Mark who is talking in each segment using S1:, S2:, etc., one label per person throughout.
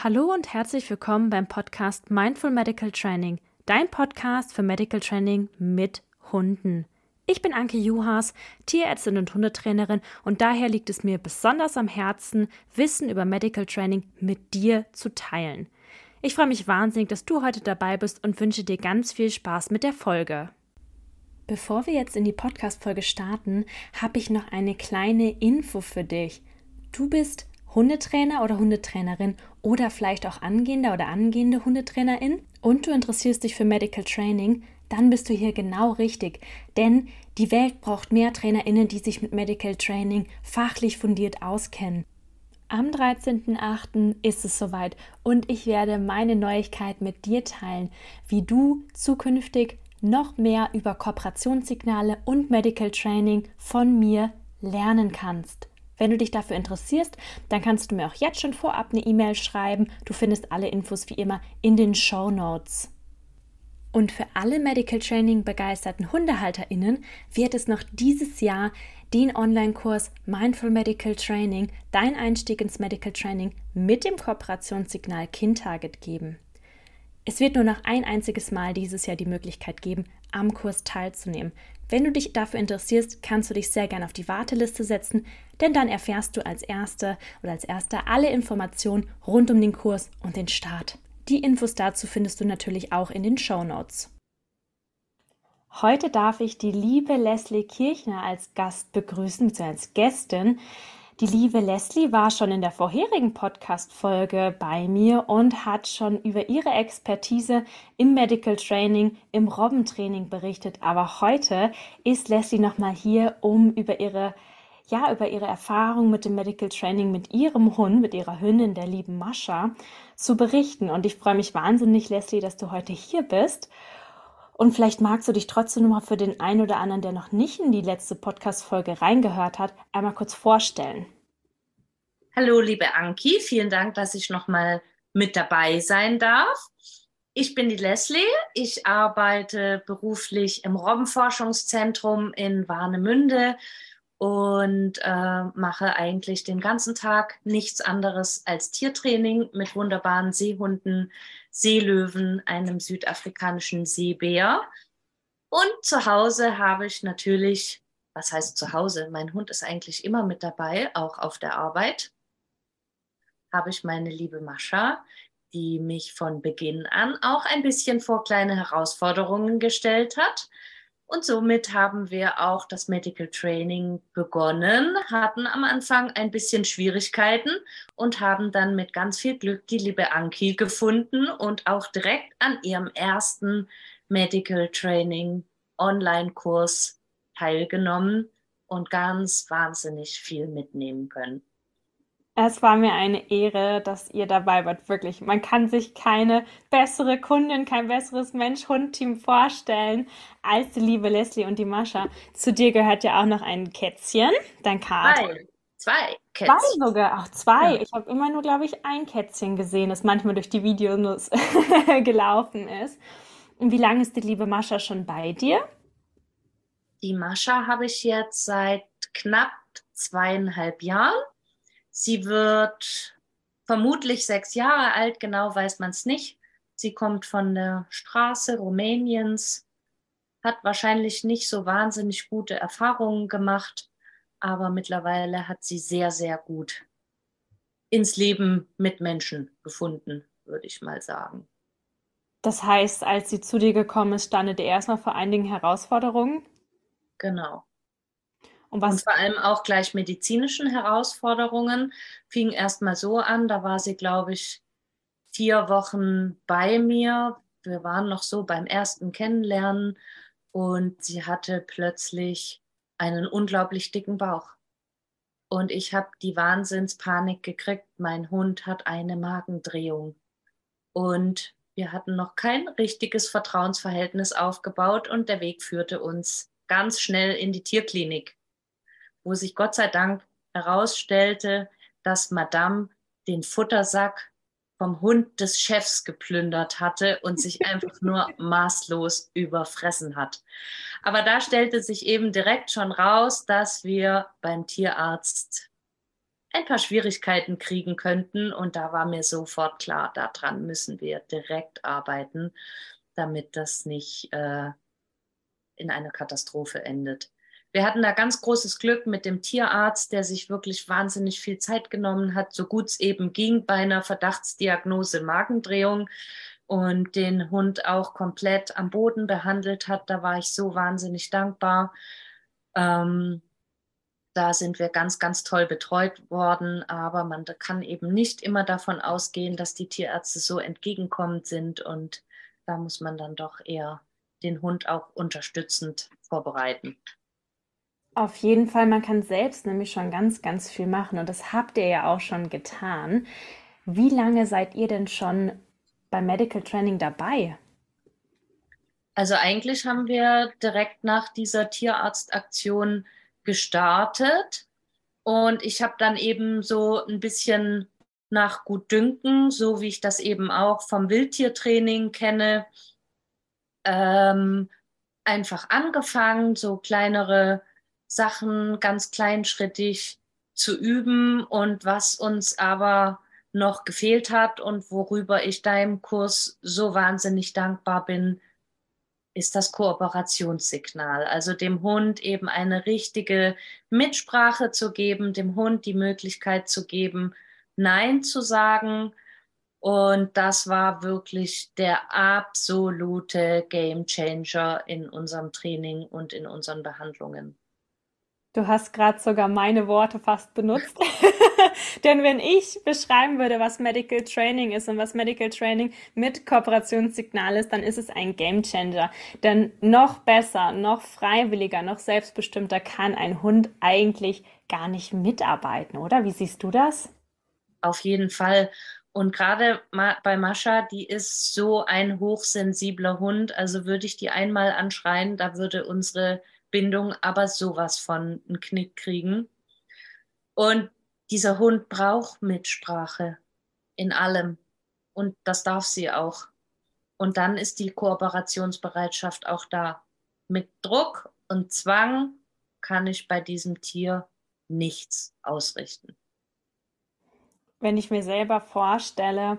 S1: Hallo und herzlich willkommen beim Podcast Mindful Medical Training, dein Podcast für Medical Training mit Hunden. Ich bin Anke Juhas, Tierärztin und Hundetrainerin und daher liegt es mir besonders am Herzen, Wissen über Medical Training mit dir zu teilen. Ich freue mich wahnsinnig, dass du heute dabei bist und wünsche dir ganz viel Spaß mit der Folge. Bevor wir jetzt in die Podcast-Folge starten, habe ich noch eine kleine Info für dich. Du bist Hundetrainer oder Hundetrainerin oder vielleicht auch angehender oder angehende Hundetrainerin und du interessierst dich für Medical Training, dann bist du hier genau richtig. Denn die Welt braucht mehr TrainerInnen, die sich mit Medical Training fachlich fundiert auskennen. Am 13.08. ist es soweit und ich werde meine Neuigkeit mit dir teilen, wie du zukünftig noch mehr über Kooperationssignale und Medical Training von mir lernen kannst. Wenn du dich dafür interessierst, dann kannst du mir auch jetzt schon vorab eine E-Mail schreiben. Du findest alle Infos wie immer in den Show Notes. Und für alle Medical Training begeisterten HundehalterInnen wird es noch dieses Jahr den Online-Kurs Mindful Medical Training, dein Einstieg ins Medical Training mit dem Kooperationssignal KinTarget geben. Es wird nur noch ein einziges Mal dieses Jahr die Möglichkeit geben, am Kurs teilzunehmen. Wenn du dich dafür interessierst, kannst du dich sehr gerne auf die Warteliste setzen, denn dann erfährst du als Erster oder als Erster alle Informationen rund um den Kurs und den Start. Die Infos dazu findest du natürlich auch in den Show Notes. Heute darf ich die liebe Leslie Kirchner als Gast begrüßen, beziehungsweise als Gästin. Die liebe Leslie war schon in der vorherigen Podcast-Folge bei mir und hat schon über ihre Expertise im Medical Training, im Robbentraining berichtet. Aber heute ist Leslie nochmal hier, um über ihre ja, über ihre Erfahrung mit dem Medical Training mit ihrem Hund, mit ihrer Hündin, der lieben Mascha, zu berichten. Und ich freue mich wahnsinnig, Leslie, dass du heute hier bist. Und vielleicht magst du dich trotzdem noch mal für den einen oder anderen, der noch nicht in die letzte Podcast-Folge reingehört hat, einmal kurz vorstellen.
S2: Hallo, liebe Anki, vielen Dank, dass ich noch mal mit dabei sein darf. Ich bin die Leslie. Ich arbeite beruflich im Robbenforschungszentrum in Warnemünde und äh, mache eigentlich den ganzen Tag nichts anderes als Tiertraining mit wunderbaren Seehunden, Seelöwen, einem südafrikanischen Seebär. Und zu Hause habe ich natürlich, was heißt zu Hause? Mein Hund ist eigentlich immer mit dabei, auch auf der Arbeit. Habe ich meine liebe Mascha, die mich von Beginn an auch ein bisschen vor kleine Herausforderungen gestellt hat und somit haben wir auch das Medical Training begonnen, hatten am Anfang ein bisschen Schwierigkeiten und haben dann mit ganz viel Glück die liebe Anki gefunden und auch direkt an ihrem ersten Medical Training Online-Kurs teilgenommen und ganz wahnsinnig viel mitnehmen können.
S1: Es war mir eine Ehre, dass ihr dabei wart. Wirklich. Man kann sich keine bessere Kundin, kein besseres Mensch-Hund-Team vorstellen als die liebe Leslie und die Mascha. Zu dir gehört ja auch noch ein Kätzchen, dein Kater.
S2: Zwei. Zwei Kätzchen.
S1: Zwei sogar, auch zwei. Ja. Ich habe immer nur, glaube ich, ein Kätzchen gesehen, das manchmal durch die Videos gelaufen ist. Und wie lange ist die liebe Mascha schon bei dir?
S2: Die Mascha habe ich jetzt seit knapp zweieinhalb Jahren. Sie wird vermutlich sechs Jahre alt, genau weiß man es nicht. Sie kommt von der Straße Rumäniens, hat wahrscheinlich nicht so wahnsinnig gute Erfahrungen gemacht, aber mittlerweile hat sie sehr, sehr gut ins Leben mit Menschen gefunden, würde ich mal sagen.
S1: Das heißt, als sie zu dir gekommen ist, standet ihr erstmal vor einigen Herausforderungen?
S2: Genau. Und, was und vor allem auch gleich medizinischen Herausforderungen fing erst mal so an. Da war sie, glaube ich, vier Wochen bei mir. Wir waren noch so beim ersten Kennenlernen und sie hatte plötzlich einen unglaublich dicken Bauch. Und ich habe die Wahnsinnspanik gekriegt. Mein Hund hat eine Magendrehung. Und wir hatten noch kein richtiges Vertrauensverhältnis aufgebaut und der Weg führte uns ganz schnell in die Tierklinik wo sich Gott sei Dank herausstellte, dass Madame den Futtersack vom Hund des Chefs geplündert hatte und sich einfach nur maßlos überfressen hat. Aber da stellte sich eben direkt schon raus, dass wir beim Tierarzt ein paar Schwierigkeiten kriegen könnten. Und da war mir sofort klar, daran müssen wir direkt arbeiten, damit das nicht äh, in einer Katastrophe endet. Wir hatten da ganz großes Glück mit dem Tierarzt, der sich wirklich wahnsinnig viel Zeit genommen hat, so gut es eben ging bei einer Verdachtsdiagnose Magendrehung und den Hund auch komplett am Boden behandelt hat. Da war ich so wahnsinnig dankbar. Ähm, da sind wir ganz, ganz toll betreut worden, aber man kann eben nicht immer davon ausgehen, dass die Tierärzte so entgegenkommend sind und da muss man dann doch eher den Hund auch unterstützend vorbereiten.
S1: Auf jeden Fall, man kann selbst nämlich schon ganz, ganz viel machen und das habt ihr ja auch schon getan. Wie lange seid ihr denn schon beim Medical Training dabei?
S2: Also eigentlich haben wir direkt nach dieser Tierarztaktion gestartet und ich habe dann eben so ein bisschen nach Gutdünken, so wie ich das eben auch vom Wildtiertraining kenne, ähm, einfach angefangen, so kleinere Sachen ganz kleinschrittig zu üben und was uns aber noch gefehlt hat und worüber ich deinem Kurs so wahnsinnig dankbar bin, ist das Kooperationssignal. Also dem Hund eben eine richtige Mitsprache zu geben, dem Hund die Möglichkeit zu geben, Nein zu sagen. Und das war wirklich der absolute Game Changer in unserem Training und in unseren Behandlungen.
S1: Du hast gerade sogar meine Worte fast benutzt. Denn wenn ich beschreiben würde, was Medical Training ist und was Medical Training mit Kooperationssignal ist, dann ist es ein Game Changer. Denn noch besser, noch freiwilliger, noch selbstbestimmter kann ein Hund eigentlich gar nicht mitarbeiten, oder? Wie siehst du das?
S2: Auf jeden Fall. Und gerade bei Mascha, die ist so ein hochsensibler Hund. Also würde ich die einmal anschreien, da würde unsere Bindung aber sowas von einen Knick kriegen. Und dieser Hund braucht Mitsprache in allem. Und das darf sie auch. Und dann ist die Kooperationsbereitschaft auch da. Mit Druck und Zwang kann ich bei diesem Tier nichts ausrichten
S1: wenn ich mir selber vorstelle,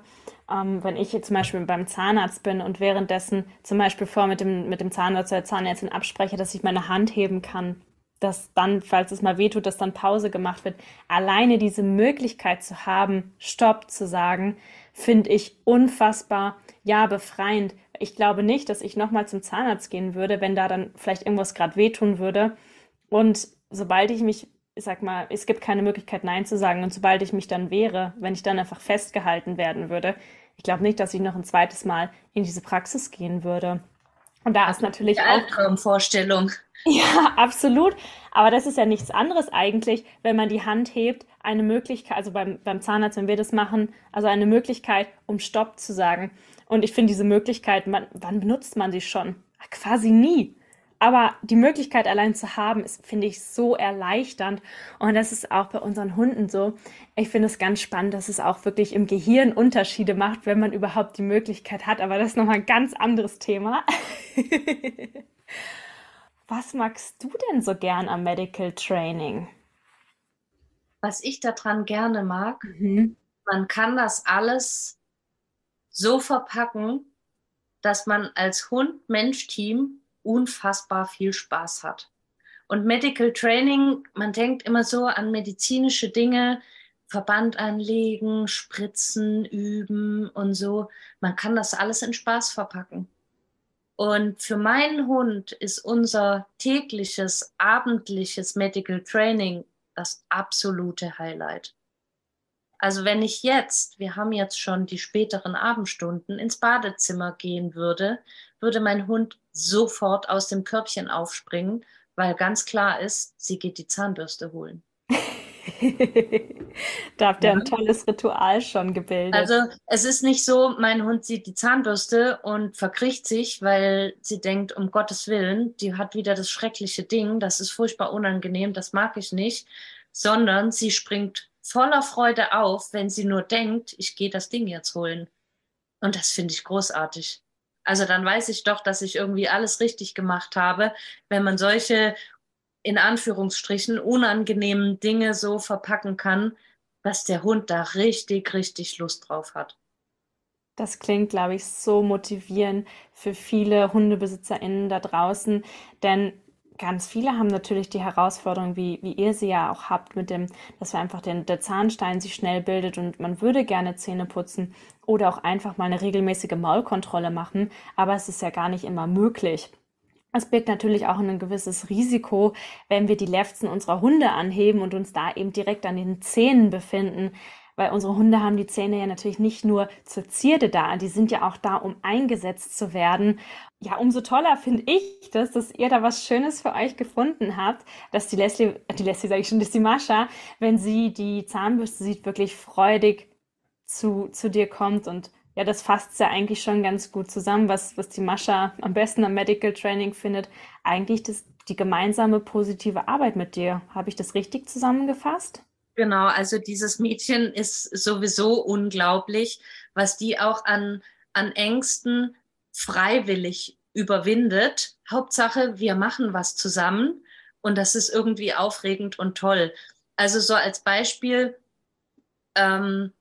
S1: ähm, wenn ich jetzt zum Beispiel beim Zahnarzt bin und währenddessen zum Beispiel vor mit dem, mit dem Zahnarzt oder Zahnärztin abspreche, dass ich meine Hand heben kann, dass dann, falls es mal wehtut, dass dann Pause gemacht wird. Alleine diese Möglichkeit zu haben, Stopp zu sagen, finde ich unfassbar, ja, befreiend. Ich glaube nicht, dass ich nochmal zum Zahnarzt gehen würde, wenn da dann vielleicht irgendwas gerade wehtun würde. Und sobald ich mich ich sag mal, es gibt keine Möglichkeit, Nein zu sagen. Und sobald ich mich dann wehre, wenn ich dann einfach festgehalten werden würde, ich glaube nicht, dass ich noch ein zweites Mal in diese Praxis gehen würde. Und da ist natürlich
S2: Die Albtraumvorstellung.
S1: Ja, absolut. Aber das ist ja nichts anderes eigentlich, wenn man die Hand hebt, eine Möglichkeit, also beim, beim Zahnarzt, wenn wir das machen, also eine Möglichkeit, um Stopp zu sagen. Und ich finde diese Möglichkeit, man, wann benutzt man sie schon? Quasi nie. Aber die Möglichkeit allein zu haben, ist, finde ich, so erleichternd. Und das ist auch bei unseren Hunden so. Ich finde es ganz spannend, dass es auch wirklich im Gehirn Unterschiede macht, wenn man überhaupt die Möglichkeit hat. Aber das ist nochmal ein ganz anderes Thema. Was magst du denn so gern am Medical Training?
S2: Was ich daran gerne mag, mhm. man kann das alles so verpacken, dass man als Hund-Mensch-Team unfassbar viel Spaß hat. Und Medical Training, man denkt immer so an medizinische Dinge, Verband anlegen, spritzen, üben und so. Man kann das alles in Spaß verpacken. Und für meinen Hund ist unser tägliches, abendliches Medical Training das absolute Highlight. Also wenn ich jetzt, wir haben jetzt schon die späteren Abendstunden, ins Badezimmer gehen würde, würde mein Hund sofort aus dem Körbchen aufspringen, weil ganz klar ist, sie geht die Zahnbürste holen.
S1: da habt ihr ja. ein tolles Ritual schon gebildet.
S2: Also es ist nicht so, mein Hund sieht die Zahnbürste und verkriecht sich, weil sie denkt, um Gottes Willen, die hat wieder das schreckliche Ding, das ist furchtbar unangenehm, das mag ich nicht, sondern sie springt voller Freude auf, wenn sie nur denkt, ich gehe das Ding jetzt holen. Und das finde ich großartig. Also dann weiß ich doch, dass ich irgendwie alles richtig gemacht habe, wenn man solche in Anführungsstrichen unangenehmen Dinge so verpacken kann, dass der Hund da richtig, richtig Lust drauf hat.
S1: Das klingt, glaube ich, so motivierend für viele HundebesitzerInnen da draußen, denn ganz viele haben natürlich die Herausforderung, wie, wie ihr sie ja auch habt, mit dem, dass wir einfach den, der Zahnstein sich schnell bildet und man würde gerne Zähne putzen oder auch einfach mal eine regelmäßige Maulkontrolle machen, aber es ist ja gar nicht immer möglich. Es birgt natürlich auch ein gewisses Risiko, wenn wir die Lefzen unserer Hunde anheben und uns da eben direkt an den Zähnen befinden, weil unsere Hunde haben die Zähne ja natürlich nicht nur zur Zierde da, die sind ja auch da, um eingesetzt zu werden. Ja, umso toller finde ich das, dass ihr da was Schönes für euch gefunden habt, dass die Leslie, die Leslie sage ich schon, dass die Mascha, wenn sie die Zahnbürste sieht, wirklich freudig zu, zu dir kommt und ja, das fasst ja eigentlich schon ganz gut zusammen, was, was die Mascha am besten am Medical Training findet. Eigentlich das, die gemeinsame positive Arbeit mit dir. Habe ich das richtig zusammengefasst?
S2: Genau, also dieses Mädchen ist sowieso unglaublich, was die auch an, an Ängsten freiwillig überwindet. Hauptsache, wir machen was zusammen und das ist irgendwie aufregend und toll. Also so als Beispiel, ähm,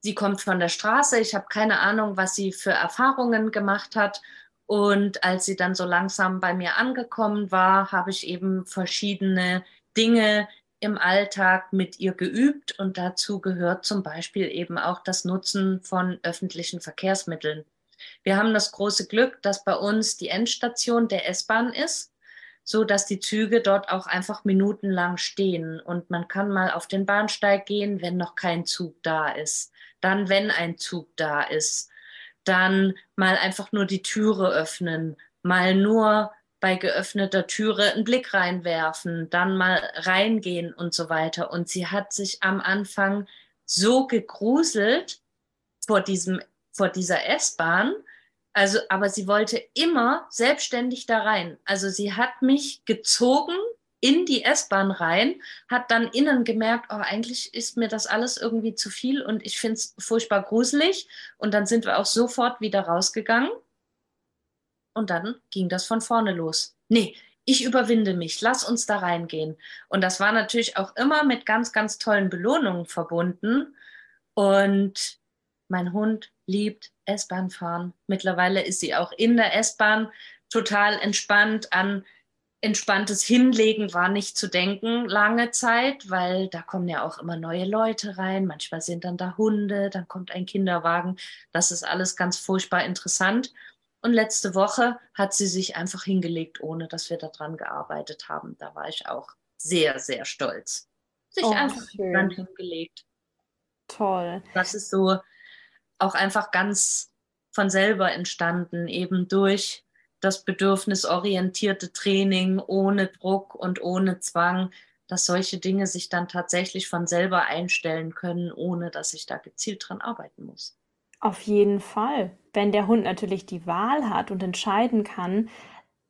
S2: sie kommt von der Straße, ich habe keine Ahnung, was sie für Erfahrungen gemacht hat. Und als sie dann so langsam bei mir angekommen war, habe ich eben verschiedene Dinge im Alltag mit ihr geübt und dazu gehört zum Beispiel eben auch das Nutzen von öffentlichen Verkehrsmitteln. Wir haben das große Glück, dass bei uns die Endstation der S-Bahn ist, so dass die Züge dort auch einfach minutenlang stehen und man kann mal auf den Bahnsteig gehen, wenn noch kein Zug da ist dann, wenn ein Zug da ist, dann mal einfach nur die Türe öffnen, mal nur bei geöffneter Türe einen Blick reinwerfen, dann mal reingehen und so weiter. Und sie hat sich am Anfang so gegruselt vor diesem, vor dieser S-Bahn. Also, aber sie wollte immer selbstständig da rein. Also sie hat mich gezogen in die S-Bahn rein, hat dann innen gemerkt, oh, eigentlich ist mir das alles irgendwie zu viel und ich finde es furchtbar gruselig. Und dann sind wir auch sofort wieder rausgegangen. Und dann ging das von vorne los. Nee, ich überwinde mich, lass uns da reingehen. Und das war natürlich auch immer mit ganz, ganz tollen Belohnungen verbunden. Und mein Hund liebt S-Bahn fahren. Mittlerweile ist sie auch in der S-Bahn total entspannt an entspanntes Hinlegen war nicht zu denken lange Zeit, weil da kommen ja auch immer neue Leute rein. Manchmal sind dann da Hunde, dann kommt ein Kinderwagen. Das ist alles ganz furchtbar interessant. Und letzte Woche hat sie sich einfach hingelegt, ohne dass wir daran gearbeitet haben. Da war ich auch sehr, sehr stolz. Sich oh, einfach schön. hingelegt.
S1: Toll.
S2: Das ist so auch einfach ganz von selber entstanden, eben durch das bedürfnisorientierte Training ohne Druck und ohne Zwang, dass solche Dinge sich dann tatsächlich von selber einstellen können, ohne dass ich da gezielt dran arbeiten muss.
S1: Auf jeden Fall. Wenn der Hund natürlich die Wahl hat und entscheiden kann,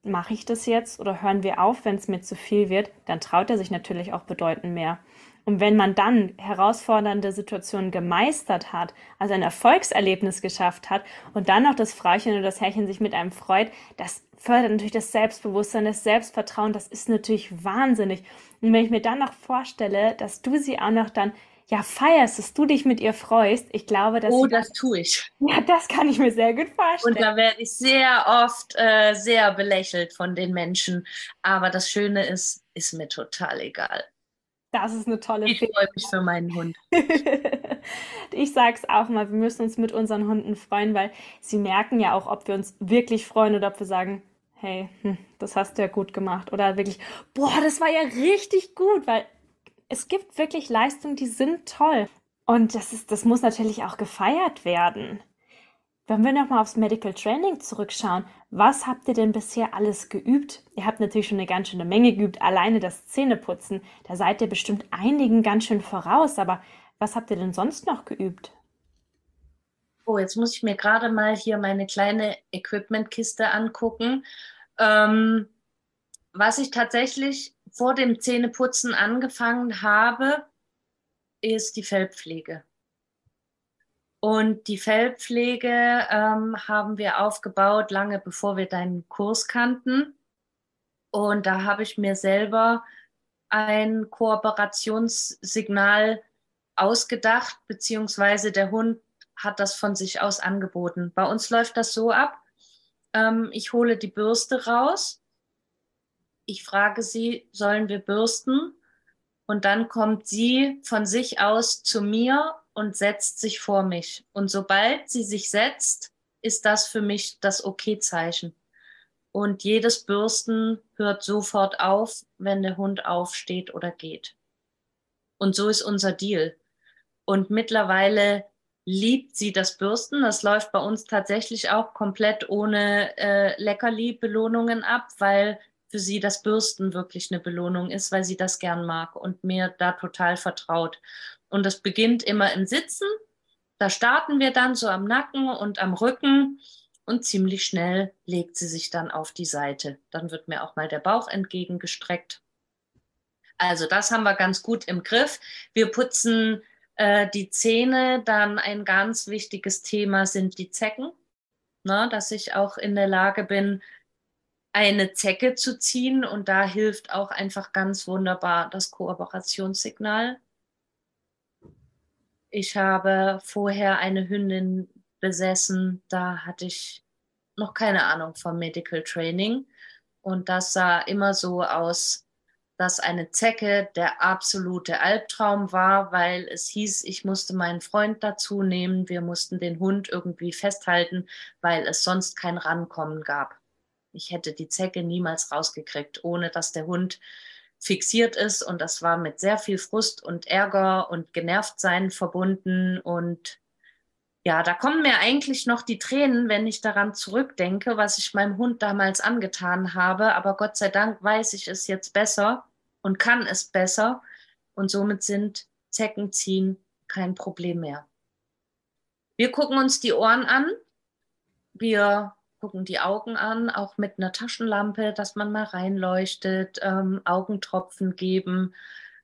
S1: mache ich das jetzt oder hören wir auf, wenn es mir zu viel wird, dann traut er sich natürlich auch bedeutend mehr. Und wenn man dann herausfordernde Situationen gemeistert hat, also ein Erfolgserlebnis geschafft hat und dann noch das Frauchen oder das Herrchen sich mit einem freut, das fördert natürlich das Selbstbewusstsein, das Selbstvertrauen, das ist natürlich wahnsinnig. Und wenn ich mir dann noch vorstelle, dass du sie auch noch dann ja feierst, dass du dich mit ihr freust, ich glaube, dass
S2: oh, das tue ich.
S1: Ja, das kann ich mir sehr gut vorstellen.
S2: Und da werde ich sehr oft äh, sehr belächelt von den Menschen, aber das Schöne ist, ist mir total egal.
S1: Das ist eine tolle
S2: Ich freue mich für meinen Hund.
S1: ich sage es auch mal, wir müssen uns mit unseren Hunden freuen, weil sie merken ja auch, ob wir uns wirklich freuen oder ob wir sagen, hey, hm, das hast du ja gut gemacht. Oder wirklich, boah, das war ja richtig gut, weil es gibt wirklich Leistungen, die sind toll. Und das, ist, das muss natürlich auch gefeiert werden. Wenn wir nochmal aufs Medical Training zurückschauen, was habt ihr denn bisher alles geübt? Ihr habt natürlich schon eine ganz schöne Menge geübt, alleine das Zähneputzen. Da seid ihr bestimmt einigen ganz schön voraus, aber was habt ihr denn sonst noch geübt?
S2: Oh, jetzt muss ich mir gerade mal hier meine kleine Equipmentkiste angucken. Ähm, was ich tatsächlich vor dem Zähneputzen angefangen habe, ist die Fellpflege. Und die Fellpflege ähm, haben wir aufgebaut, lange bevor wir deinen Kurs kannten. Und da habe ich mir selber ein Kooperationssignal ausgedacht, beziehungsweise der Hund hat das von sich aus angeboten. Bei uns läuft das so ab. Ähm, ich hole die Bürste raus. Ich frage sie, sollen wir bürsten? Und dann kommt sie von sich aus zu mir und setzt sich vor mich. Und sobald sie sich setzt, ist das für mich das Okay-Zeichen. Und jedes Bürsten hört sofort auf, wenn der Hund aufsteht oder geht. Und so ist unser Deal. Und mittlerweile liebt sie das Bürsten. Das läuft bei uns tatsächlich auch komplett ohne äh, Leckerli-Belohnungen ab, weil für sie das Bürsten wirklich eine Belohnung ist, weil sie das gern mag und mir da total vertraut. Und das beginnt immer im Sitzen. Da starten wir dann so am Nacken und am Rücken und ziemlich schnell legt sie sich dann auf die Seite. Dann wird mir auch mal der Bauch entgegengestreckt. Also das haben wir ganz gut im Griff. Wir putzen äh, die Zähne, dann ein ganz wichtiges Thema sind die Zecken, ne, dass ich auch in der Lage bin, eine Zecke zu ziehen und da hilft auch einfach ganz wunderbar das Kooperationssignal. Ich habe vorher eine Hündin besessen, da hatte ich noch keine Ahnung vom Medical Training und das sah immer so aus, dass eine Zecke der absolute Albtraum war, weil es hieß, ich musste meinen Freund dazu nehmen, wir mussten den Hund irgendwie festhalten, weil es sonst kein Rankommen gab. Ich hätte die Zecke niemals rausgekriegt, ohne dass der Hund fixiert ist und das war mit sehr viel Frust und Ärger und Genervtsein verbunden und ja, da kommen mir eigentlich noch die Tränen, wenn ich daran zurückdenke, was ich meinem Hund damals angetan habe. Aber Gott sei Dank weiß ich es jetzt besser und kann es besser. Und somit sind Zeckenziehen kein Problem mehr. Wir gucken uns die Ohren an. Wir gucken die Augen an, auch mit einer Taschenlampe, dass man mal reinleuchtet, ähm, Augentropfen geben.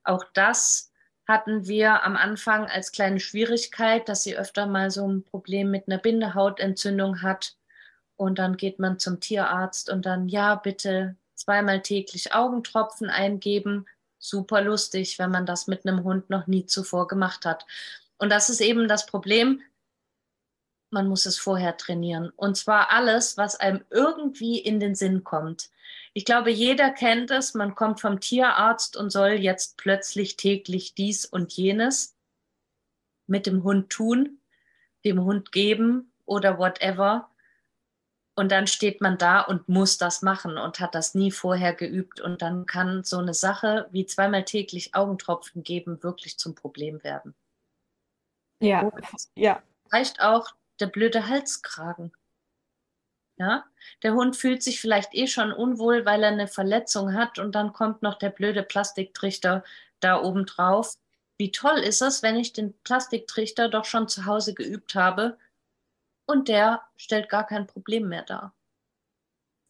S2: Auch das hatten wir am Anfang als kleine Schwierigkeit, dass sie öfter mal so ein Problem mit einer Bindehautentzündung hat. Und dann geht man zum Tierarzt und dann, ja, bitte zweimal täglich Augentropfen eingeben. Super lustig, wenn man das mit einem Hund noch nie zuvor gemacht hat. Und das ist eben das Problem man muss es vorher trainieren. Und zwar alles, was einem irgendwie in den Sinn kommt. Ich glaube, jeder kennt es. Man kommt vom Tierarzt und soll jetzt plötzlich täglich dies und jenes mit dem Hund tun, dem Hund geben oder whatever. Und dann steht man da und muss das machen und hat das nie vorher geübt. Und dann kann so eine Sache wie zweimal täglich Augentropfen geben wirklich zum Problem werden.
S1: Ja, ja.
S2: Reicht auch der blöde Halskragen. Ja, der Hund fühlt sich vielleicht eh schon unwohl, weil er eine Verletzung hat und dann kommt noch der blöde Plastiktrichter da oben drauf. Wie toll ist es, wenn ich den Plastiktrichter doch schon zu Hause geübt habe und der stellt gar kein Problem mehr dar.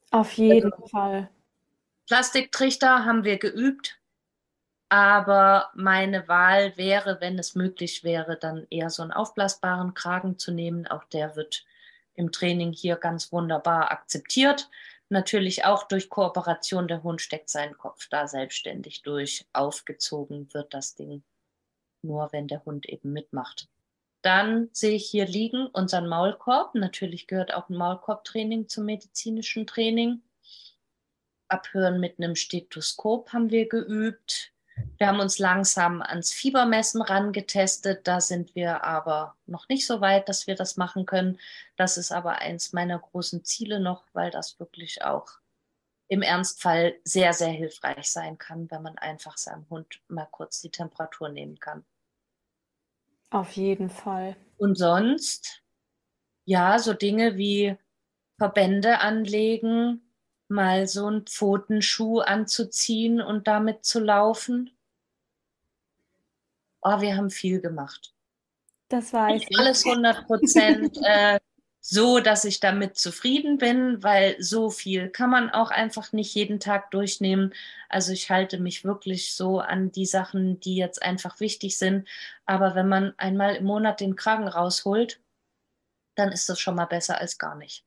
S1: Auf jeden also, Fall.
S2: Plastiktrichter haben wir geübt, aber meine Wahl wäre, wenn es möglich wäre, dann eher so einen aufblasbaren Kragen zu nehmen. Auch der wird im Training hier ganz wunderbar akzeptiert. Natürlich auch durch Kooperation. Der Hund steckt seinen Kopf da selbstständig durch. Aufgezogen wird das Ding nur, wenn der Hund eben mitmacht. Dann sehe ich hier liegen unseren Maulkorb. Natürlich gehört auch ein Maulkorbtraining zum medizinischen Training. Abhören mit einem Stethoskop haben wir geübt. Wir haben uns langsam ans Fiebermessen rangetestet. Da sind wir aber noch nicht so weit, dass wir das machen können. Das ist aber eins meiner großen Ziele noch, weil das wirklich auch im Ernstfall sehr, sehr hilfreich sein kann, wenn man einfach seinem Hund mal kurz die Temperatur nehmen kann.
S1: Auf jeden Fall.
S2: Und sonst, ja, so Dinge wie Verbände anlegen, mal so einen Pfotenschuh anzuziehen und damit zu laufen. Oh, wir haben viel gemacht.
S1: Das weiß
S2: ich. Alles 100 Prozent äh, so, dass ich damit zufrieden bin, weil so viel kann man auch einfach nicht jeden Tag durchnehmen. Also ich halte mich wirklich so an die Sachen, die jetzt einfach wichtig sind. Aber wenn man einmal im Monat den Kragen rausholt, dann ist das schon mal besser als gar nicht.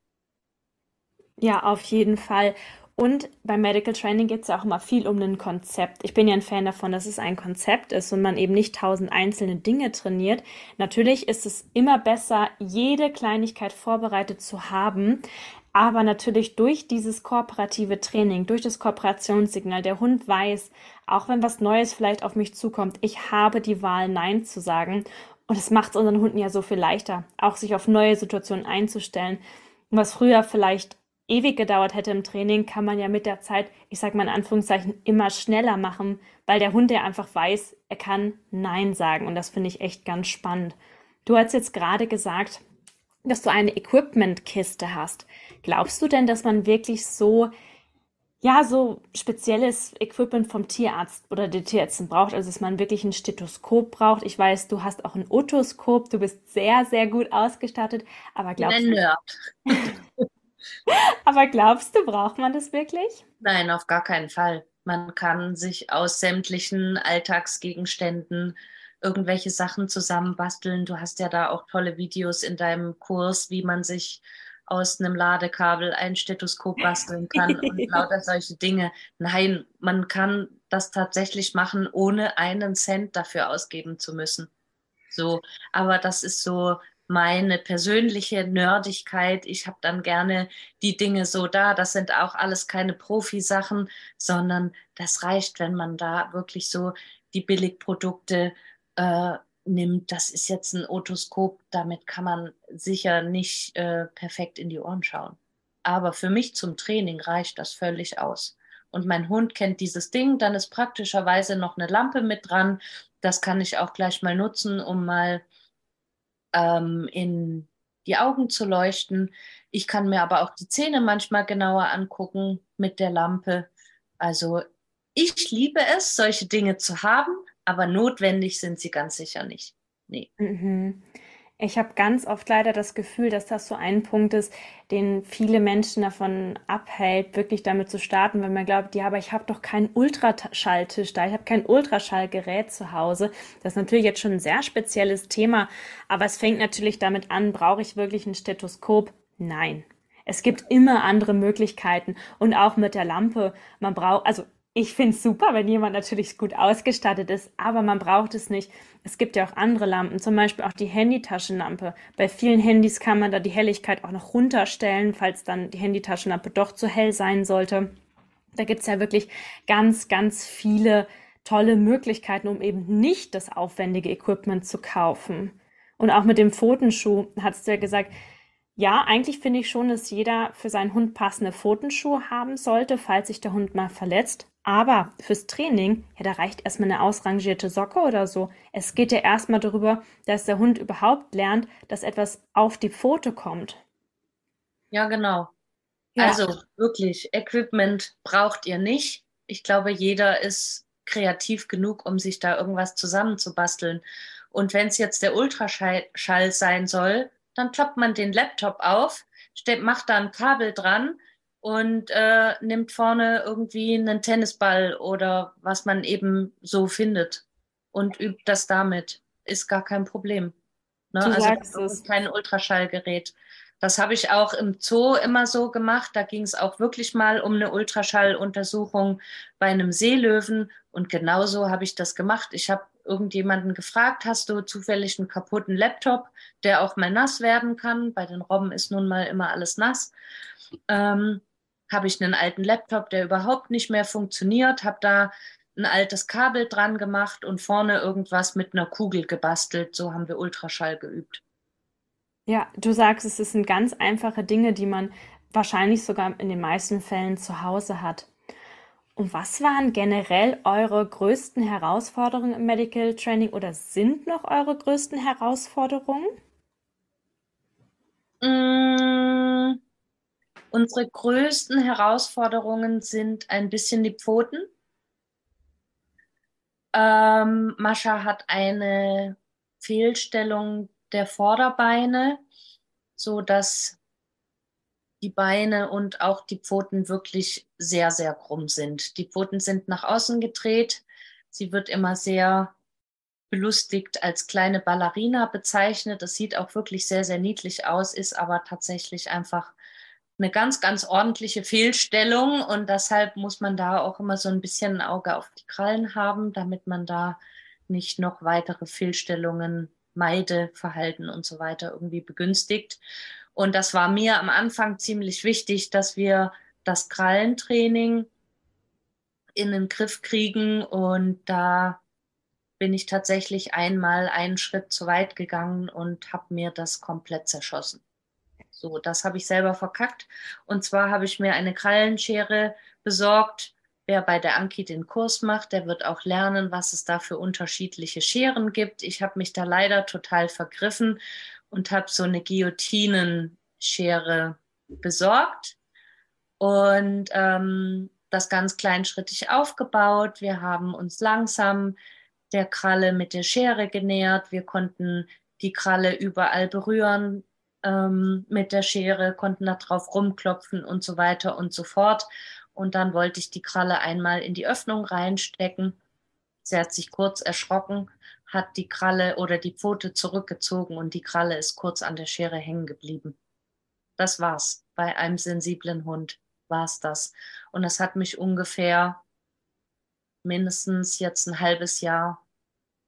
S1: Ja, auf jeden Fall. Und beim Medical Training geht es ja auch immer viel um ein Konzept. Ich bin ja ein Fan davon, dass es ein Konzept ist und man eben nicht tausend einzelne Dinge trainiert. Natürlich ist es immer besser, jede Kleinigkeit vorbereitet zu haben. Aber natürlich durch dieses kooperative Training, durch das Kooperationssignal, der Hund weiß, auch wenn was Neues vielleicht auf mich zukommt, ich habe die Wahl, Nein zu sagen. Und es macht unseren Hunden ja so viel leichter, auch sich auf neue Situationen einzustellen. was früher vielleicht ewig gedauert hätte im Training, kann man ja mit der Zeit, ich sage mal in Anführungszeichen, immer schneller machen, weil der Hund ja einfach weiß, er kann Nein sagen. Und das finde ich echt ganz spannend. Du hast jetzt gerade gesagt, dass du eine Equipment-Kiste hast. Glaubst du denn, dass man wirklich so, ja, so spezielles Equipment vom Tierarzt oder der Tierärztin braucht, also dass man wirklich ein Stethoskop braucht? Ich weiß, du hast auch ein Otoskop, du bist sehr, sehr gut ausgestattet, aber glaubst
S2: Nerd.
S1: Aber glaubst du, braucht man das wirklich?
S2: Nein, auf gar keinen Fall. Man kann sich aus sämtlichen Alltagsgegenständen irgendwelche Sachen zusammenbasteln. Du hast ja da auch tolle Videos in deinem Kurs, wie man sich aus einem Ladekabel ein Stethoskop basteln kann und lauter solche Dinge. Nein, man kann das tatsächlich machen, ohne einen Cent dafür ausgeben zu müssen. So, aber das ist so meine persönliche Nerdigkeit. Ich habe dann gerne die Dinge so da. Das sind auch alles keine Profisachen, sondern das reicht, wenn man da wirklich so die Billigprodukte äh, nimmt. Das ist jetzt ein Otoskop, damit kann man sicher nicht äh, perfekt in die Ohren schauen. Aber für mich zum Training reicht das völlig aus. Und mein Hund kennt dieses Ding, dann ist praktischerweise noch eine Lampe mit dran. Das kann ich auch gleich mal nutzen, um mal ähm, in die Augen zu leuchten. Ich kann mir aber auch die Zähne manchmal genauer angucken mit der Lampe. Also ich liebe es, solche Dinge zu haben, aber notwendig sind sie ganz sicher nicht. Nee.
S1: Mhm. Ich habe ganz oft leider das Gefühl, dass das so ein Punkt ist, den viele Menschen davon abhält, wirklich damit zu starten, weil man glaubt, ja, aber ich habe doch keinen Ultraschalltisch da, ich habe kein Ultraschallgerät zu Hause. Das ist natürlich jetzt schon ein sehr spezielles Thema, aber es fängt natürlich damit an, brauche ich wirklich ein Stethoskop? Nein. Es gibt immer andere Möglichkeiten und auch mit der Lampe. Man braucht, also ich finde es super, wenn jemand natürlich gut ausgestattet ist, aber man braucht es nicht. Es gibt ja auch andere Lampen, zum Beispiel auch die Handytaschenlampe. Bei vielen Handys kann man da die Helligkeit auch noch runterstellen, falls dann die Handytaschenlampe doch zu hell sein sollte. Da gibt es ja wirklich ganz, ganz viele tolle Möglichkeiten, um eben nicht das aufwendige Equipment zu kaufen. Und auch mit dem Pfotenschuh hast du ja gesagt, ja, eigentlich finde ich schon, dass jeder für seinen Hund passende Pfotenschuhe haben sollte, falls sich der Hund mal verletzt. Aber fürs Training, ja, da reicht erstmal eine ausrangierte Socke oder so. Es geht ja erstmal darüber, dass der Hund überhaupt lernt, dass etwas auf die Pfote kommt.
S2: Ja, genau. Ja. Also wirklich, Equipment braucht ihr nicht. Ich glaube, jeder ist kreativ genug, um sich da irgendwas zusammenzubasteln. Und wenn es jetzt der Ultraschall sein soll, dann klappt man den Laptop auf, macht da ein Kabel dran und äh, nimmt vorne irgendwie einen Tennisball oder was man eben so findet und übt das damit. Ist gar kein Problem. Ne?
S1: Du also das ist
S2: kein Ultraschallgerät. Das habe ich auch im Zoo immer so gemacht. Da ging es auch wirklich mal um eine Ultraschalluntersuchung bei einem Seelöwen. Und genauso habe ich das gemacht. Ich habe irgendjemanden gefragt, hast du zufällig einen kaputten Laptop, der auch mal nass werden kann? Bei den Robben ist nun mal immer alles nass. Ähm, habe ich einen alten Laptop, der überhaupt nicht mehr funktioniert, habe da ein altes Kabel dran gemacht und vorne irgendwas mit einer Kugel gebastelt. So haben wir Ultraschall geübt.
S1: Ja, du sagst, es sind ganz einfache Dinge, die man wahrscheinlich sogar in den meisten Fällen zu Hause hat. Und was waren generell eure größten Herausforderungen im Medical Training oder sind noch eure größten Herausforderungen?
S2: Mmh, unsere größten Herausforderungen sind ein bisschen die Pfoten. Ähm, Mascha hat eine Fehlstellung der Vorderbeine, so dass die Beine und auch die Pfoten wirklich sehr, sehr krumm sind. Die Pfoten sind nach außen gedreht. Sie wird immer sehr belustigt als kleine Ballerina bezeichnet. Das sieht auch wirklich sehr, sehr niedlich aus, ist aber tatsächlich einfach eine ganz, ganz ordentliche Fehlstellung und deshalb muss man da auch immer so ein bisschen ein Auge auf die Krallen haben, damit man da nicht noch weitere Fehlstellungen, Meideverhalten und so weiter irgendwie begünstigt. Und das war mir am Anfang ziemlich wichtig, dass wir das Krallentraining in den Griff kriegen und da bin ich tatsächlich einmal einen Schritt zu weit gegangen und habe mir das komplett zerschossen. So, das habe ich selber verkackt. Und zwar habe ich mir eine Krallenschere besorgt. Wer bei der Anki den Kurs macht, der wird auch lernen, was es da für unterschiedliche Scheren gibt. Ich habe mich da leider total vergriffen und habe so eine Guillotinenschere besorgt und ähm, das ganz kleinschrittig aufgebaut. Wir haben uns langsam der Kralle mit der Schere genähert. Wir konnten die Kralle überall berühren, ähm, mit der Schere, konnten da drauf rumklopfen und so weiter und so fort. Und dann wollte ich die Kralle einmal in die Öffnung reinstecken. Sie hat sich kurz erschrocken, hat die Kralle oder die Pfote zurückgezogen und die Kralle ist kurz an der Schere hängen geblieben. Das war's. Bei einem sensiblen Hund war's das. Und das hat mich ungefähr mindestens jetzt ein halbes Jahr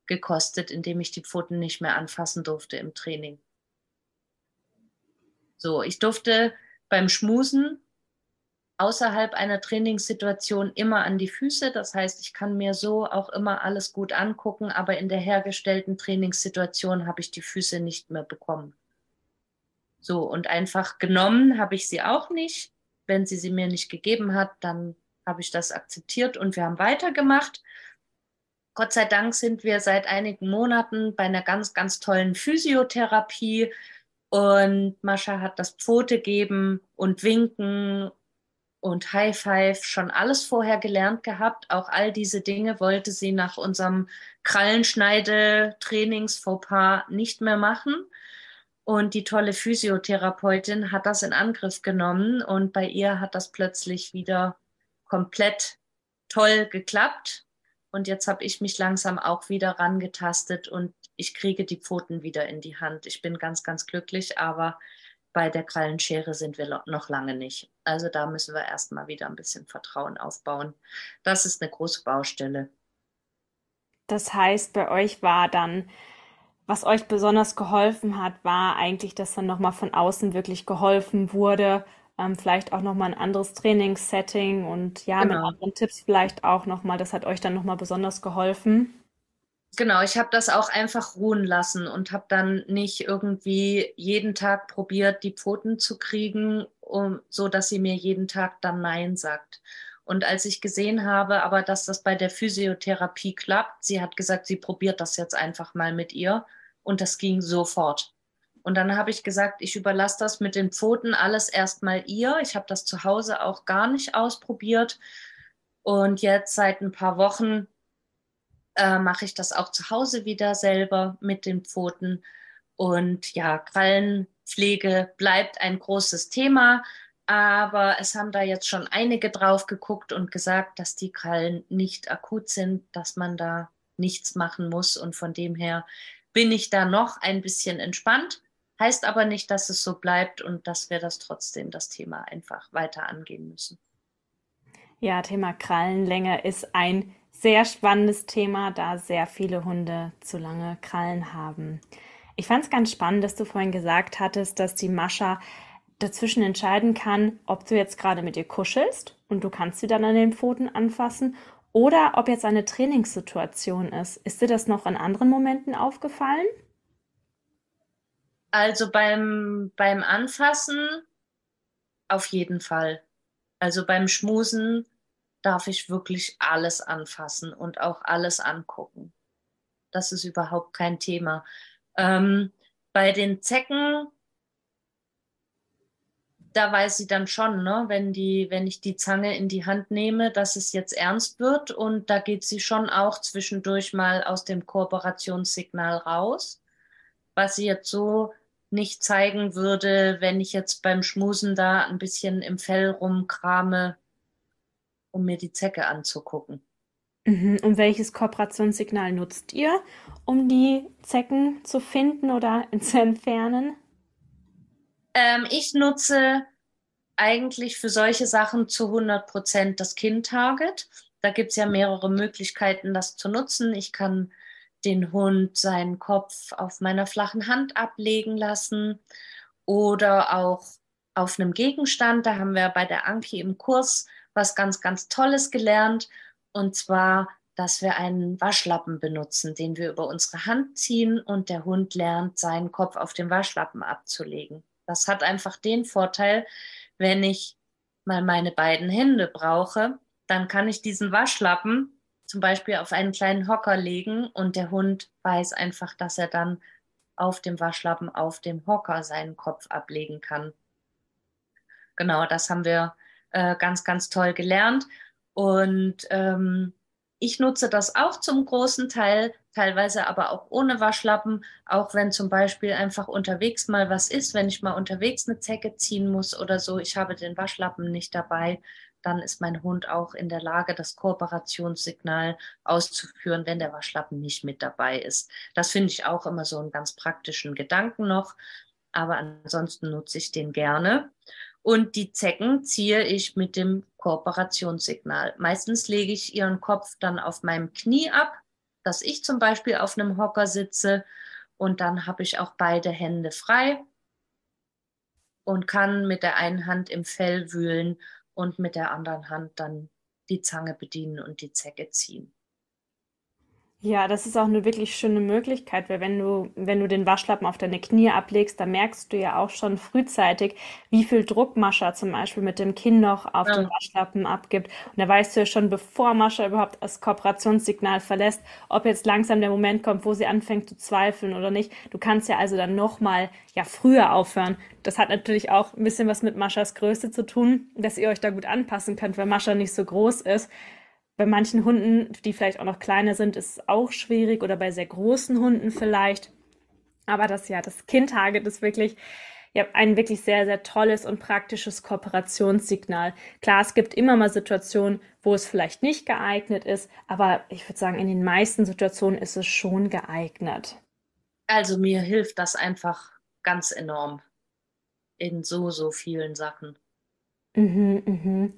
S2: gekostet, indem ich die Pfoten nicht mehr anfassen durfte im Training. So, ich durfte beim Schmusen außerhalb einer Trainingssituation immer an die Füße. Das heißt, ich kann mir so auch immer alles gut angucken, aber in der hergestellten Trainingssituation habe ich die Füße nicht mehr bekommen. So, und einfach genommen habe ich sie auch nicht. Wenn sie sie mir nicht gegeben hat, dann habe ich das akzeptiert und wir haben weitergemacht. Gott sei Dank sind wir seit einigen Monaten bei einer ganz, ganz tollen Physiotherapie und Mascha hat das Pfote geben und winken und High Five schon alles vorher gelernt gehabt. Auch all diese Dinge wollte sie nach unserem Krallenschneide-Trainings-Fauxpas nicht mehr machen. Und die tolle Physiotherapeutin hat das in Angriff genommen und bei ihr hat das plötzlich wieder komplett toll geklappt. Und jetzt habe ich mich langsam auch wieder rangetastet und ich kriege die Pfoten wieder in die Hand. Ich bin ganz, ganz glücklich, aber bei der Krallenschere sind wir noch lange nicht. Also da müssen wir erstmal wieder ein bisschen Vertrauen aufbauen. Das ist eine große Baustelle.
S1: Das heißt, bei euch war dann, was euch besonders geholfen hat, war eigentlich, dass dann nochmal von außen wirklich geholfen wurde, ähm, vielleicht auch nochmal ein anderes Trainingssetting und ja, genau. mit anderen Tipps vielleicht auch nochmal. Das hat euch dann nochmal besonders geholfen.
S2: Genau, ich habe das auch einfach ruhen lassen und habe dann nicht irgendwie jeden Tag probiert, die Pfoten zu kriegen, um, so dass sie mir jeden Tag dann Nein sagt. Und als ich gesehen habe, aber dass das bei der Physiotherapie klappt, sie hat gesagt, sie probiert das jetzt einfach mal mit ihr und das ging sofort. Und dann habe ich gesagt, ich überlasse das mit den Pfoten alles erstmal ihr. Ich habe das zu Hause auch gar nicht ausprobiert. Und jetzt seit ein paar Wochen äh, mache ich das auch zu Hause wieder selber mit den Pfoten. Und ja, Krallenpflege bleibt ein großes Thema, aber es haben da jetzt schon einige drauf geguckt und gesagt, dass die Krallen nicht akut sind, dass man da nichts machen muss. Und von dem her bin ich da noch ein bisschen entspannt. Heißt aber nicht, dass es so bleibt und dass wir das trotzdem das Thema einfach weiter angehen müssen.
S1: Ja, Thema Krallenlänge ist ein sehr spannendes Thema, da sehr viele Hunde zu lange Krallen haben. Ich fand es ganz spannend, dass du vorhin gesagt hattest, dass die Mascha dazwischen entscheiden kann, ob du jetzt gerade mit ihr kuschelst und du kannst sie dann an den Pfoten anfassen oder ob jetzt eine Trainingssituation ist. Ist dir das noch in anderen Momenten aufgefallen?
S2: Also beim, beim Anfassen auf jeden Fall. Also beim Schmusen darf ich wirklich alles anfassen und auch alles angucken. Das ist überhaupt kein Thema. Ähm, bei den Zecken, da weiß sie dann schon, ne, wenn, die, wenn ich die Zange in die Hand nehme, dass es jetzt ernst wird. Und da geht sie schon auch zwischendurch mal aus dem Kooperationssignal raus. Was sie jetzt so nicht zeigen würde, wenn ich jetzt beim Schmusen da ein bisschen im Fell rumkrame, um mir die Zecke anzugucken.
S1: Mhm. Und welches Kooperationssignal nutzt ihr, um die Zecken zu finden oder zu entfernen?
S2: Ähm, ich nutze eigentlich für solche Sachen zu 100 Prozent das Kind-Target. Da gibt es ja mehrere Möglichkeiten, das zu nutzen. Ich kann den Hund seinen Kopf auf meiner flachen Hand ablegen lassen oder auch auf einem Gegenstand. Da haben wir bei der Anki im Kurs was ganz, ganz Tolles gelernt. Und zwar, dass wir einen Waschlappen benutzen, den wir über unsere Hand ziehen und der Hund lernt, seinen Kopf auf den Waschlappen abzulegen. Das hat einfach den Vorteil, wenn ich mal meine beiden Hände brauche, dann kann ich diesen Waschlappen zum Beispiel auf einen kleinen Hocker legen und der Hund weiß einfach, dass er dann auf dem Waschlappen auf dem Hocker seinen Kopf ablegen kann. Genau, das haben wir äh, ganz, ganz toll gelernt. Und ähm, ich nutze das auch zum großen Teil, teilweise aber auch ohne Waschlappen, auch wenn zum Beispiel einfach unterwegs mal was ist, wenn ich mal unterwegs eine Zecke ziehen muss oder so, ich habe den Waschlappen nicht dabei, dann ist mein Hund auch in der Lage, das Kooperationssignal auszuführen, wenn der Waschlappen nicht mit dabei ist. Das finde ich auch immer so einen ganz praktischen Gedanken noch, aber ansonsten nutze ich den gerne. Und die Zecken ziehe ich mit dem Kooperationssignal. Meistens lege ich ihren Kopf dann auf meinem Knie ab, dass ich zum Beispiel auf einem Hocker sitze und dann habe ich auch beide Hände frei und kann mit der einen Hand im Fell wühlen und mit der anderen Hand dann die Zange bedienen und die Zecke ziehen.
S1: Ja, das ist auch eine wirklich schöne Möglichkeit, weil wenn du, wenn du den Waschlappen auf deine Knie ablegst, dann merkst du ja auch schon frühzeitig, wie viel Druck Mascha zum Beispiel mit dem Kinn noch auf ja. den Waschlappen abgibt. Und da weißt du ja schon, bevor Mascha überhaupt das Kooperationssignal verlässt, ob jetzt langsam der Moment kommt, wo sie anfängt zu zweifeln oder nicht. Du kannst ja also dann nochmal ja früher aufhören. Das hat natürlich auch ein bisschen was mit Maschas Größe zu tun, dass ihr euch da gut anpassen könnt, weil Mascha nicht so groß ist. Bei manchen Hunden, die vielleicht auch noch kleiner sind, ist es auch schwierig oder bei sehr großen Hunden vielleicht. Aber das ja, das Kind-Target ist wirklich ja, ein wirklich sehr, sehr tolles und praktisches Kooperationssignal. Klar, es gibt immer mal Situationen, wo es vielleicht nicht geeignet ist, aber ich würde sagen, in den meisten Situationen ist es schon geeignet.
S2: Also mir hilft das einfach ganz enorm in so, so vielen Sachen.
S1: Mhm, mhm.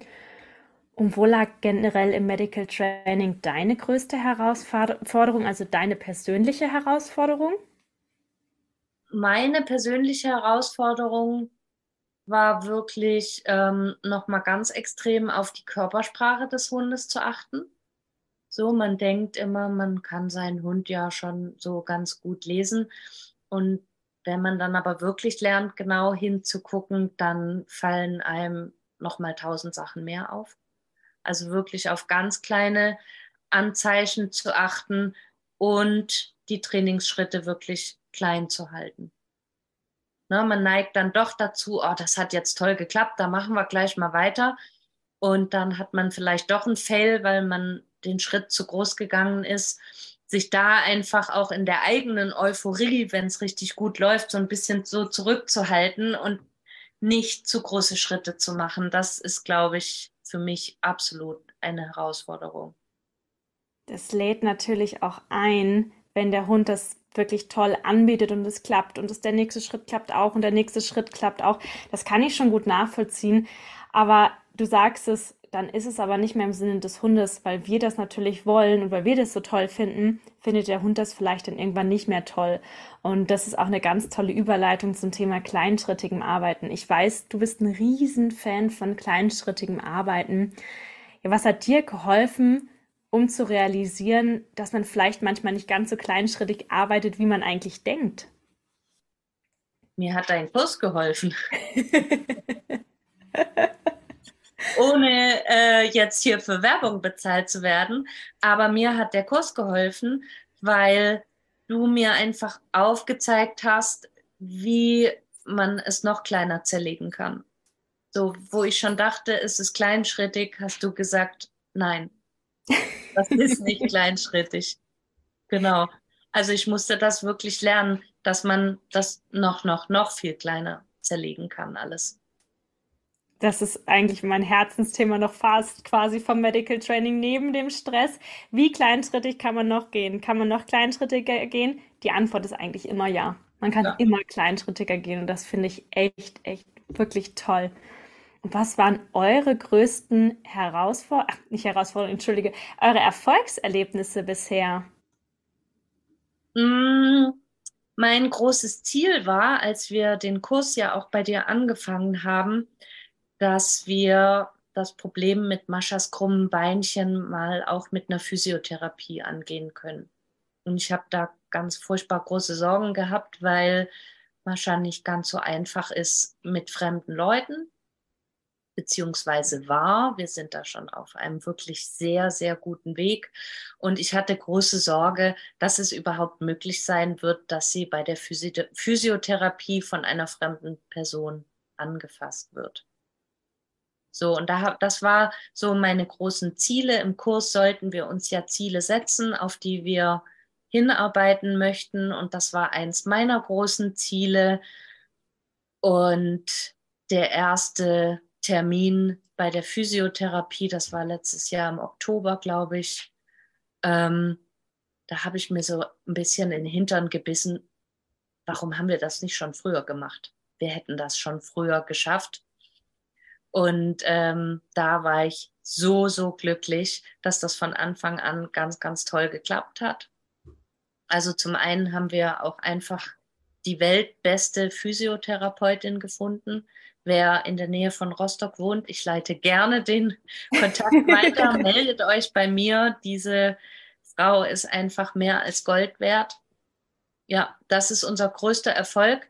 S1: Und wo lag generell im Medical Training deine größte Herausforderung, also deine persönliche Herausforderung?
S2: Meine persönliche Herausforderung war wirklich ähm, nochmal ganz extrem auf die Körpersprache des Hundes zu achten. So, man denkt immer, man kann seinen Hund ja schon so ganz gut lesen. Und wenn man dann aber wirklich lernt, genau hinzugucken, dann fallen einem nochmal tausend Sachen mehr auf. Also wirklich auf ganz kleine Anzeichen zu achten und die Trainingsschritte wirklich klein zu halten. Ne, man neigt dann doch dazu, oh, das hat jetzt toll geklappt, da machen wir gleich mal weiter. Und dann hat man vielleicht doch ein Fail, weil man den Schritt zu groß gegangen ist. Sich da einfach auch in der eigenen Euphorie, wenn es richtig gut läuft, so ein bisschen so zurückzuhalten und nicht zu große Schritte zu machen. Das ist, glaube ich, für mich absolut eine Herausforderung.
S1: Das lädt natürlich auch ein, wenn der Hund das wirklich toll anbietet und es klappt und es der nächste Schritt klappt auch und der nächste Schritt klappt auch. Das kann ich schon gut nachvollziehen. Aber du sagst es, dann ist es aber nicht mehr im Sinne des Hundes, weil wir das natürlich wollen und weil wir das so toll finden, findet der Hund das vielleicht dann irgendwann nicht mehr toll. Und das ist auch eine ganz tolle Überleitung zum Thema kleinschrittigem Arbeiten. Ich weiß, du bist ein Riesenfan von kleinschrittigem Arbeiten. Ja, was hat dir geholfen, um zu realisieren, dass man vielleicht manchmal nicht ganz so kleinschrittig arbeitet, wie man eigentlich denkt?
S2: Mir hat dein Kurs geholfen. ohne äh, jetzt hier für Werbung bezahlt zu werden. Aber mir hat der Kurs geholfen, weil du mir einfach aufgezeigt hast, wie man es noch kleiner zerlegen kann. So, wo ich schon dachte, es ist kleinschrittig, hast du gesagt, nein, das ist nicht kleinschrittig. Genau. Also ich musste das wirklich lernen, dass man das noch, noch, noch viel kleiner zerlegen kann, alles
S1: das ist eigentlich mein Herzensthema noch fast quasi vom Medical Training neben dem Stress. Wie kleinschrittig kann man noch gehen? Kann man noch kleinschrittiger gehen? Die Antwort ist eigentlich immer ja. Man kann ja. immer kleinschrittiger gehen und das finde ich echt, echt wirklich toll. Was waren eure größten Herausforderungen, nicht Herausforderungen, entschuldige, eure Erfolgserlebnisse bisher?
S2: Mm, mein großes Ziel war, als wir den Kurs ja auch bei dir angefangen haben, dass wir das Problem mit Maschas krummen Beinchen mal auch mit einer Physiotherapie angehen können. Und ich habe da ganz furchtbar große Sorgen gehabt, weil Mascha nicht ganz so einfach ist mit fremden Leuten, beziehungsweise war. Wir sind da schon auf einem wirklich sehr, sehr guten Weg. Und ich hatte große Sorge, dass es überhaupt möglich sein wird, dass sie bei der Physiotherapie von einer fremden Person angefasst wird. So, und da hab, das war so meine großen Ziele. Im Kurs sollten wir uns ja Ziele setzen, auf die wir hinarbeiten möchten. Und das war eins meiner großen Ziele. Und der erste Termin bei der Physiotherapie, das war letztes Jahr im Oktober, glaube ich. Ähm, da habe ich mir so ein bisschen in den Hintern gebissen. Warum haben wir das nicht schon früher gemacht? Wir hätten das schon früher geschafft. Und ähm, da war ich so, so glücklich, dass das von Anfang an ganz, ganz toll geklappt hat. Also zum einen haben wir auch einfach die weltbeste Physiotherapeutin gefunden. Wer in der Nähe von Rostock wohnt, ich leite gerne den Kontakt weiter. Meldet euch bei mir. Diese Frau ist einfach mehr als Gold wert. Ja, das ist unser größter Erfolg,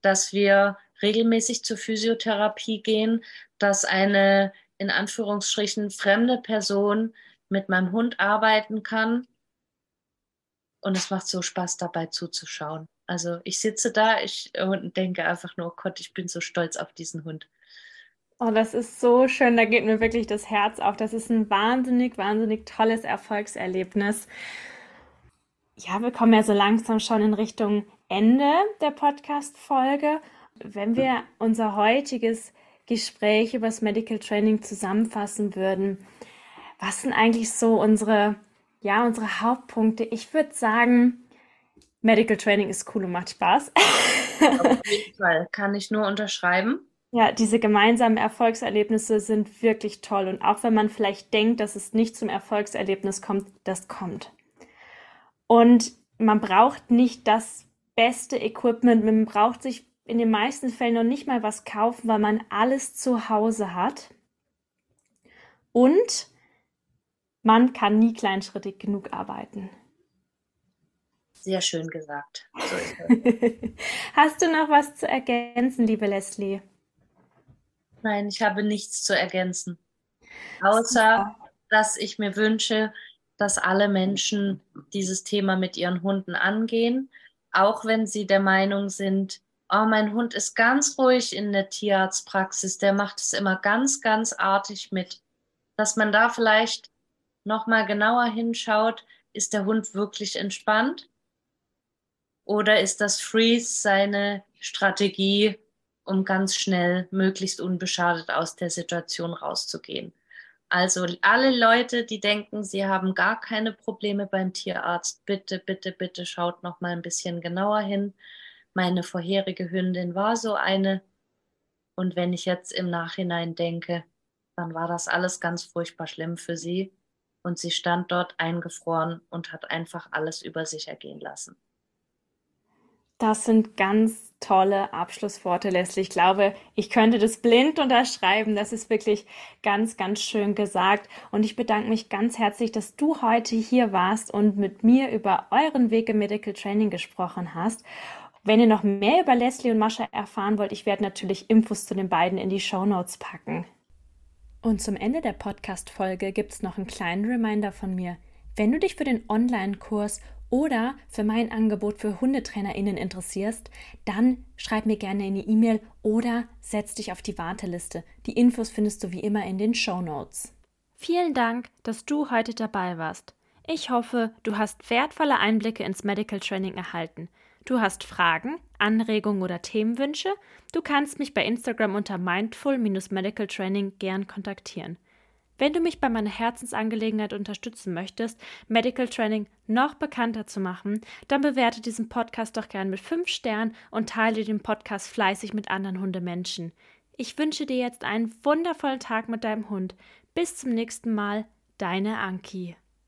S2: dass wir regelmäßig zur Physiotherapie gehen, dass eine in Anführungsstrichen fremde Person mit meinem Hund arbeiten kann. Und es macht so Spaß dabei zuzuschauen. Also ich sitze da ich, und denke einfach nur, oh Gott, ich bin so stolz auf diesen Hund.
S1: Oh, das ist so schön, da geht mir wirklich das Herz auf. Das ist ein wahnsinnig, wahnsinnig tolles Erfolgserlebnis. Ja, wir kommen ja so langsam schon in Richtung Ende der Podcast-Folge. Wenn wir unser heutiges Gespräch über das Medical Training zusammenfassen würden, was sind eigentlich so unsere, ja, unsere Hauptpunkte? Ich würde sagen, Medical Training ist cool und macht Spaß.
S2: Auf jeden Fall, kann ich nur unterschreiben.
S1: Ja, diese gemeinsamen Erfolgserlebnisse sind wirklich toll. Und auch wenn man vielleicht denkt, dass es nicht zum Erfolgserlebnis kommt, das kommt. Und man braucht nicht das beste Equipment, man braucht sich in den meisten Fällen noch nicht mal was kaufen, weil man alles zu Hause hat. Und man kann nie kleinschrittig genug arbeiten.
S2: Sehr schön gesagt.
S1: Hast du noch was zu ergänzen, liebe Leslie?
S2: Nein, ich habe nichts zu ergänzen. Außer, dass ich mir wünsche, dass alle Menschen dieses Thema mit ihren Hunden angehen, auch wenn sie der Meinung sind, oh, mein Hund ist ganz ruhig in der Tierarztpraxis, der macht es immer ganz, ganz artig mit. Dass man da vielleicht nochmal genauer hinschaut, ist der Hund wirklich entspannt? Oder ist das Freeze seine Strategie, um ganz schnell, möglichst unbeschadet aus der Situation rauszugehen? Also alle Leute, die denken, sie haben gar keine Probleme beim Tierarzt, bitte, bitte, bitte schaut noch mal ein bisschen genauer hin. Meine vorherige Hündin war so eine. Und wenn ich jetzt im Nachhinein denke, dann war das alles ganz furchtbar schlimm für sie. Und sie stand dort eingefroren und hat einfach alles über sich ergehen lassen.
S1: Das sind ganz tolle Abschlussworte, Leslie. Ich glaube, ich könnte das blind unterschreiben. Das ist wirklich ganz, ganz schön gesagt. Und ich bedanke mich ganz herzlich, dass du heute hier warst und mit mir über euren Weg im Medical Training gesprochen hast. Wenn ihr noch mehr über Leslie und Mascha erfahren wollt, ich werde natürlich Infos zu den beiden in die Show Notes packen. Und zum Ende der Podcast-Folge gibt es noch einen kleinen Reminder von mir. Wenn du dich für den Online-Kurs oder für mein Angebot für HundetrainerInnen interessierst, dann schreib mir gerne eine E-Mail oder setz dich auf die Warteliste. Die Infos findest du wie immer in den Show Notes. Vielen Dank, dass du heute dabei warst. Ich hoffe, du hast wertvolle Einblicke ins Medical Training erhalten. Du hast Fragen, Anregungen oder Themenwünsche? Du kannst mich bei Instagram unter mindful-medical training gern kontaktieren. Wenn du mich bei meiner Herzensangelegenheit unterstützen möchtest, Medical Training noch bekannter zu machen, dann bewerte diesen Podcast doch gern mit 5 Sternen und teile den Podcast fleißig mit anderen Hundemenschen. Ich wünsche dir jetzt einen wundervollen Tag mit deinem Hund. Bis zum nächsten Mal, deine Anki.